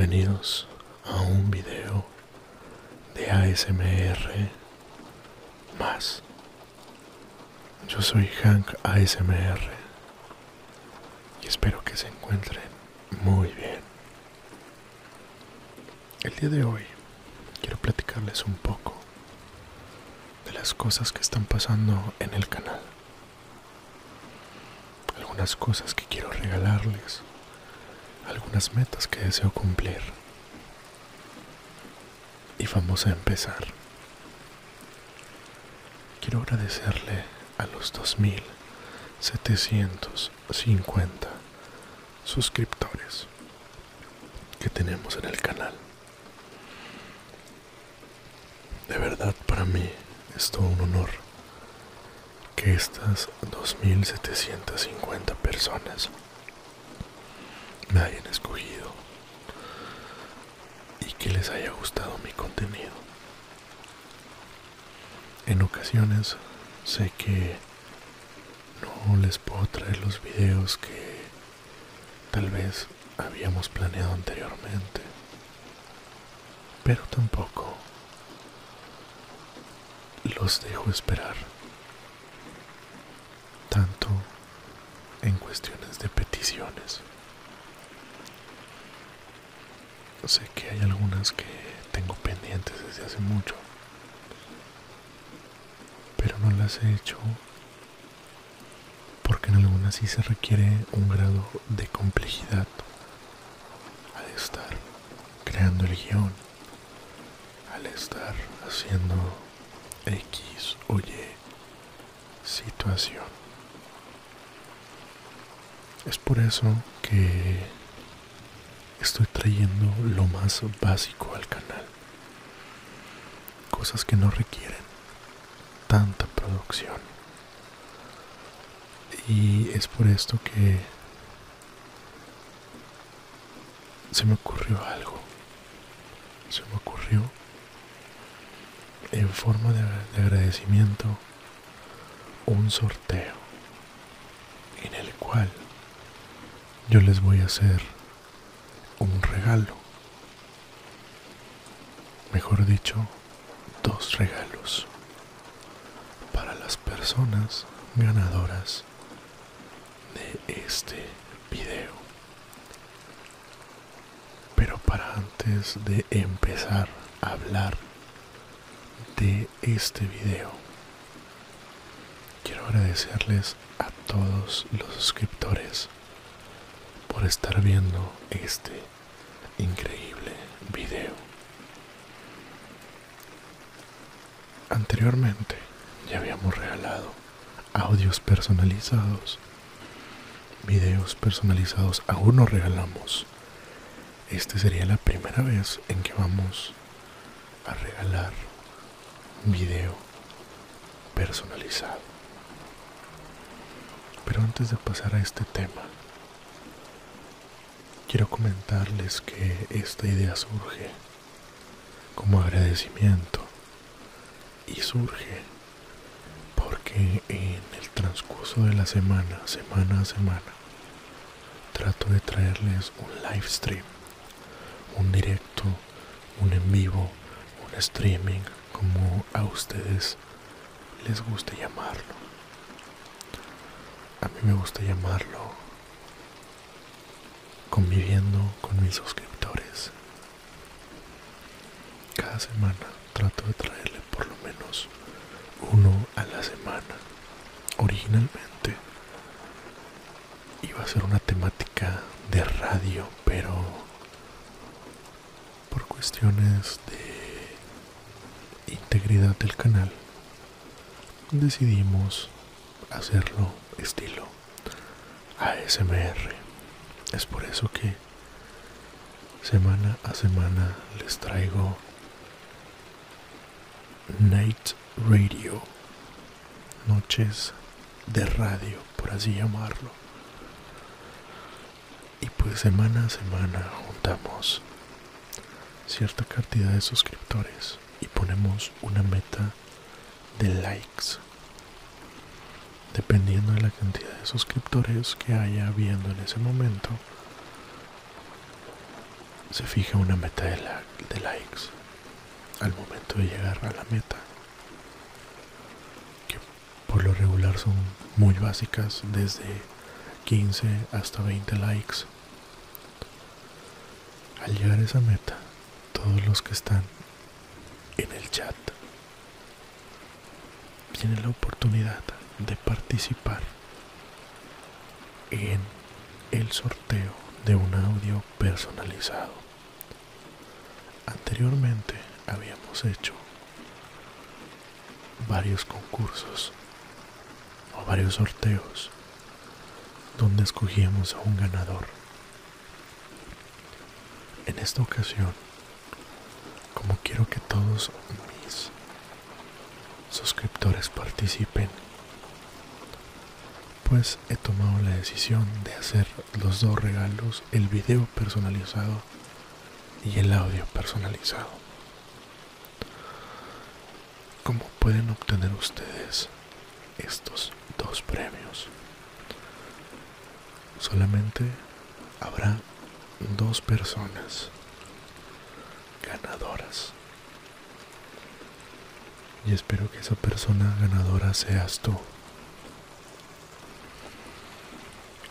Bienvenidos a un video de ASMR más. Yo soy Hank ASMR y espero que se encuentren muy bien. El día de hoy quiero platicarles un poco de las cosas que están pasando en el canal. Algunas cosas que quiero regalarles algunas metas que deseo cumplir. Y vamos a empezar. Quiero agradecerle a los 2750 suscriptores que tenemos en el canal. De verdad para mí es todo un honor que estas 2750 personas me hayan escogido y que les haya gustado mi contenido. En ocasiones sé que no les puedo traer los videos que tal vez habíamos planeado anteriormente, pero tampoco los dejo esperar tanto en cuestiones de peticiones. Sé que hay algunas que tengo pendientes desde hace mucho, pero no las he hecho porque en algunas sí se requiere un grado de complejidad al estar creando el guion, al estar haciendo X o Y situación. Es por eso que estoy trayendo lo más básico al canal. Cosas que no requieren tanta producción. Y es por esto que se me ocurrió algo. Se me ocurrió en forma de, agradecimiento un sorteo en el cual yo les voy a hacer un regalo. Mejor dicho, dos regalos para las personas ganadoras de este video. Pero para antes de empezar a hablar de este video, quiero agradecerles a todos los suscriptores por estar viendo este increíble video. Anteriormente ya habíamos regalado audios personalizados, videos personalizados aún no regalamos. Este sería la primera vez en que vamos a regalar video personalizado. Pero antes de pasar a este tema, quiero comentarles que esta idea surge como agradecimiento y surge porque en el transcurso de la semana, semana a semana, trato de traerles un live stream, un directo, un en vivo, un streaming, como a ustedes les guste llamarlo. A mí me gusta llamarlo conviviendo con mis suscriptores. Cada semana trato de traerle por lo menos uno a la semana. Originalmente iba a ser una temática de radio, pero por cuestiones de integridad del canal decidimos hacerlo estilo ASMR. Es por eso que semana a semana les traigo Night Radio, noches de radio, por así llamarlo. Y pues semana a semana juntamos cierta cantidad de suscriptores y ponemos una meta de likes dependiendo de la cantidad de suscriptores que haya viendo en ese momento, se fija una meta de, de likes al momento de llegar a la meta, que por lo regular son muy básicas, desde 15 hasta 20 likes. Al llegar a esa meta, todos los que están en el chat tienen la oportunidad de participar en el sorteo de un audio personalizado. Anteriormente habíamos hecho varios concursos o varios sorteos donde escogíamos a un ganador. En esta ocasión, como quiero que todos mis suscriptores participen, pues he tomado la decisión de hacer los dos regalos, el video personalizado y el audio personalizado. ¿Cómo pueden obtener ustedes estos dos premios? Solamente habrá dos personas ganadoras. Y espero que esa persona ganadora seas tú.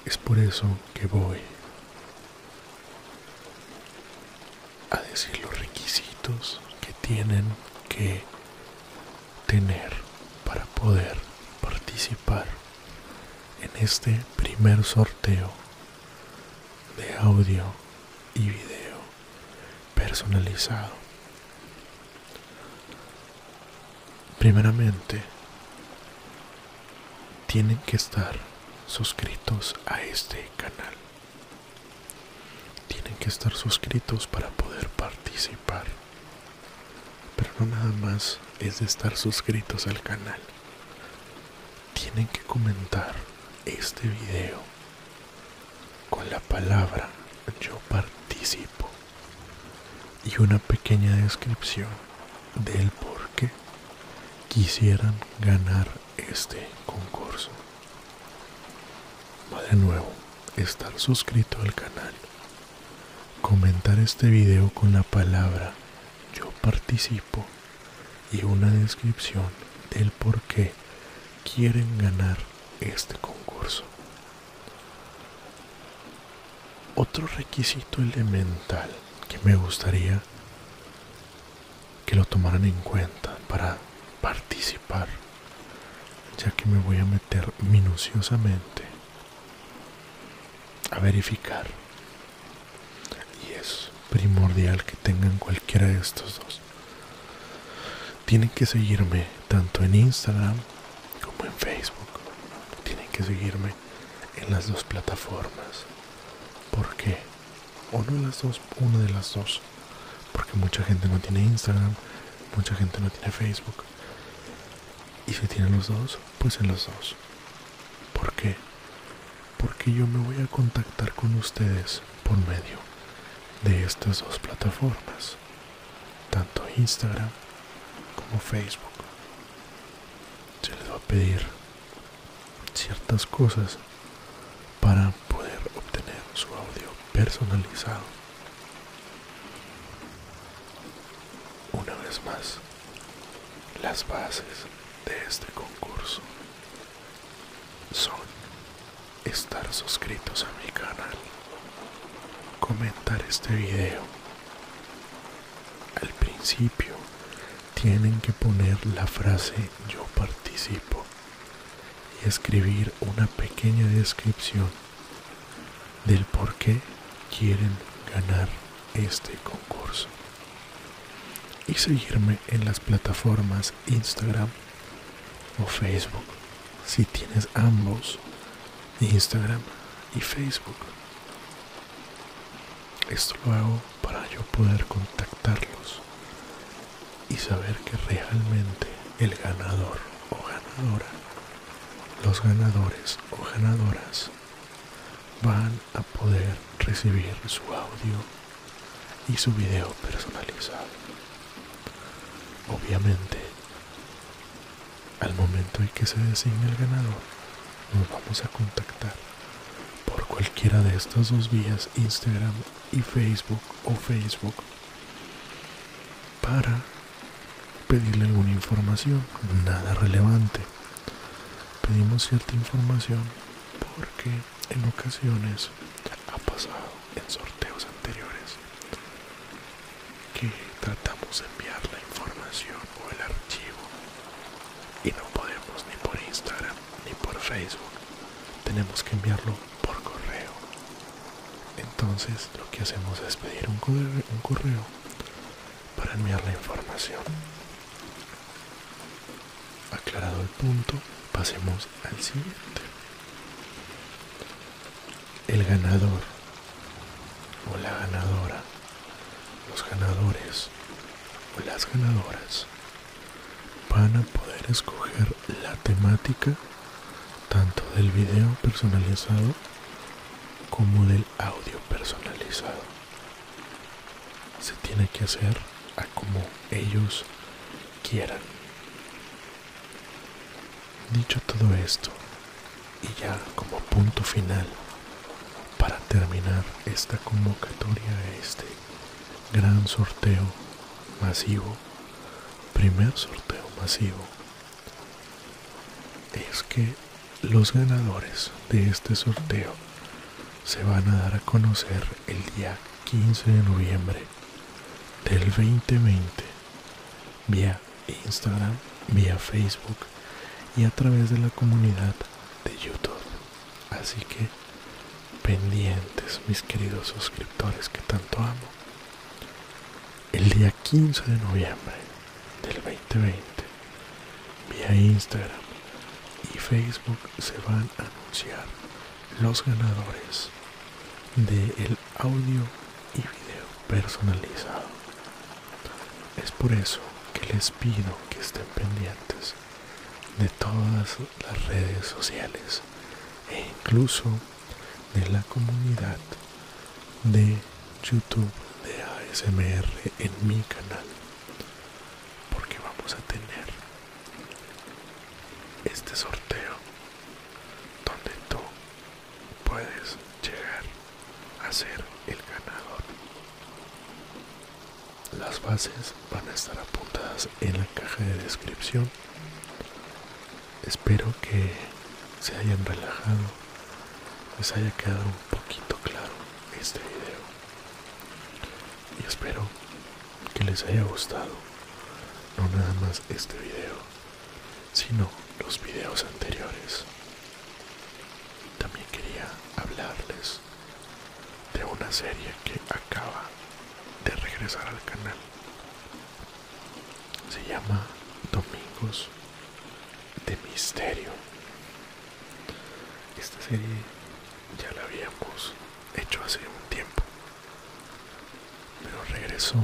Es por eso que voy a decir los requisitos que tienen que tener para poder participar en este primer sorteo de audio y video personalizado. Primeramente, tienen que estar suscritos a este canal. Tienen que estar suscritos para poder participar. Pero no nada más es de estar suscritos al canal. Tienen que comentar este video con la palabra yo participo y una pequeña descripción del por qué quisieran ganar este concurso. De nuevo, estar suscrito al canal, comentar este video con la palabra yo participo y una descripción del por qué quieren ganar este concurso. Otro requisito elemental que me gustaría que lo tomaran en cuenta para participar, ya que me voy a meter minuciosamente verificar. Y es primordial que tengan cualquiera de estos dos. Tienen que seguirme tanto en Instagram como en Facebook. Tienen que seguirme en las dos plataformas. ¿Por qué? O no las dos, una de las dos. Porque mucha gente no tiene Instagram, mucha gente no tiene Facebook. Y si tienen los dos, pues en los dos. ¿Por qué? Porque yo me voy a contactar con ustedes por medio de estas dos plataformas. Tanto Instagram como Facebook. Se les va a pedir ciertas cosas para poder obtener su audio personalizado. Una vez más, las bases de este concurso son estar suscritos a mi canal, comentar este video. Al principio tienen que poner la frase yo participo y escribir una pequeña descripción del por qué quieren ganar este concurso. Y seguirme en las plataformas Instagram o Facebook si tienes ambos, Instagram y Facebook. Esto lo hago para yo poder contactarlos y saber que realmente el ganador o ganadora, los ganadores o ganadoras van a poder recibir su audio y su video personalizado. Obviamente, al momento en que se designe el ganador, nos vamos a contactar por cualquiera de estas dos vías, Instagram y Facebook o Facebook, para pedirle alguna información, nada relevante. Pedimos cierta información porque en ocasiones ha pasado en sorteos anteriores que tratamos de enviar la información o el archivo y no podemos ni por Instagram ni por Facebook. Tenemos que enviarlo por correo. Entonces lo que hacemos es pedir un correo, un correo para enviar la información. Aclarado el punto, pasemos al siguiente. El ganador o la ganadora, los ganadores o las ganadoras van a poder escoger la temática tanto del video personalizado como del audio personalizado. Se tiene que hacer a como ellos quieran. Dicho todo esto, y ya como punto final, para terminar esta convocatoria este gran sorteo masivo, primer sorteo masivo, es que los ganadores de este sorteo se van a dar a conocer el día 15 de noviembre del 2020 vía Instagram, vía Facebook y a través de la comunidad de YouTube. Así que pendientes, mis queridos suscriptores que tanto amo. El día 15 de noviembre del 2020, vía Instagram Facebook se van a anunciar los ganadores del audio y video personalizado. Es por eso que les pido que estén pendientes de todas las redes sociales e incluso de la comunidad de YouTube de ASMR en mi canal porque vamos a tener este sorteo donde tú puedes llegar a ser el ganador las bases van a estar apuntadas en la caja de descripción Espero que se hayan relajado, les haya quedado un poquito claro este video. Y espero que les haya gustado, no nada más este video, sino los videos anteriores. De una serie que acaba de regresar al canal. Se llama Domingos de misterio. Esta serie ya la habíamos hecho hace un tiempo, pero regresó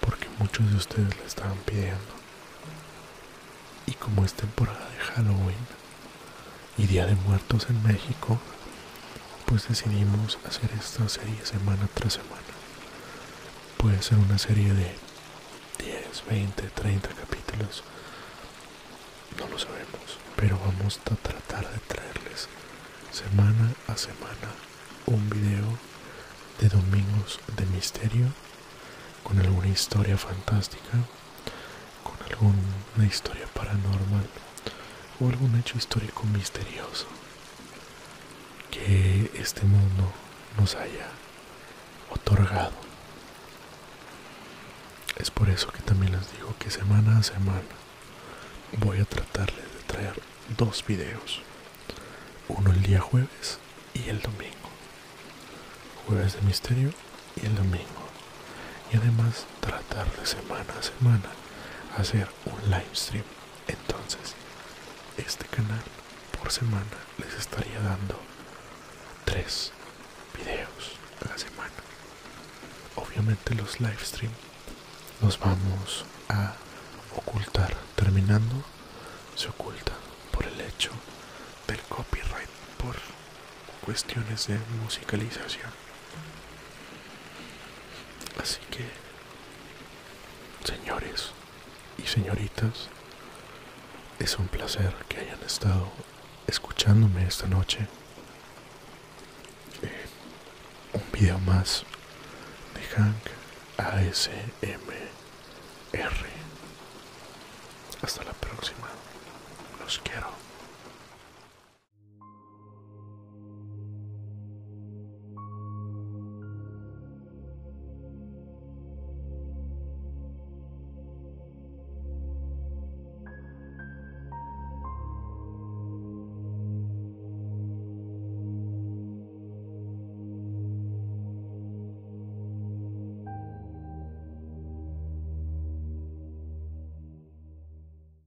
porque muchos de ustedes la estaban pidiendo. Y como es temporada de Halloween y Día de Muertos en México, pues decidimos hacer esta serie semana tras semana. Puede ser una serie de 10, 20, 30 capítulos no lo sabemos, pero vamos a tratar de traerles semana a semana un video de domingos de misterio con alguna historia fantástica, con alguna historia paranormal o algún hecho histórico misterioso que este mundo nos haya otorgado. Es por eso que también les digo que semana a semana voy a tratarle de traer dos videos. Uno el día jueves y el domingo. Jueves de misterio y el domingo. Y además tratar de semana a semana hacer un live stream. Entonces, este canal por semana les estaría dando tres videos a la semana. Obviamente los live stream los vamos a ocultar. Terminando, se oculta por el hecho del copyright, por cuestiones de musicalización. Así que, señores y señoritas, es un placer que hayan estado escuchándome esta noche. Más de Hank ASMR. Hasta la próxima. Los quiero.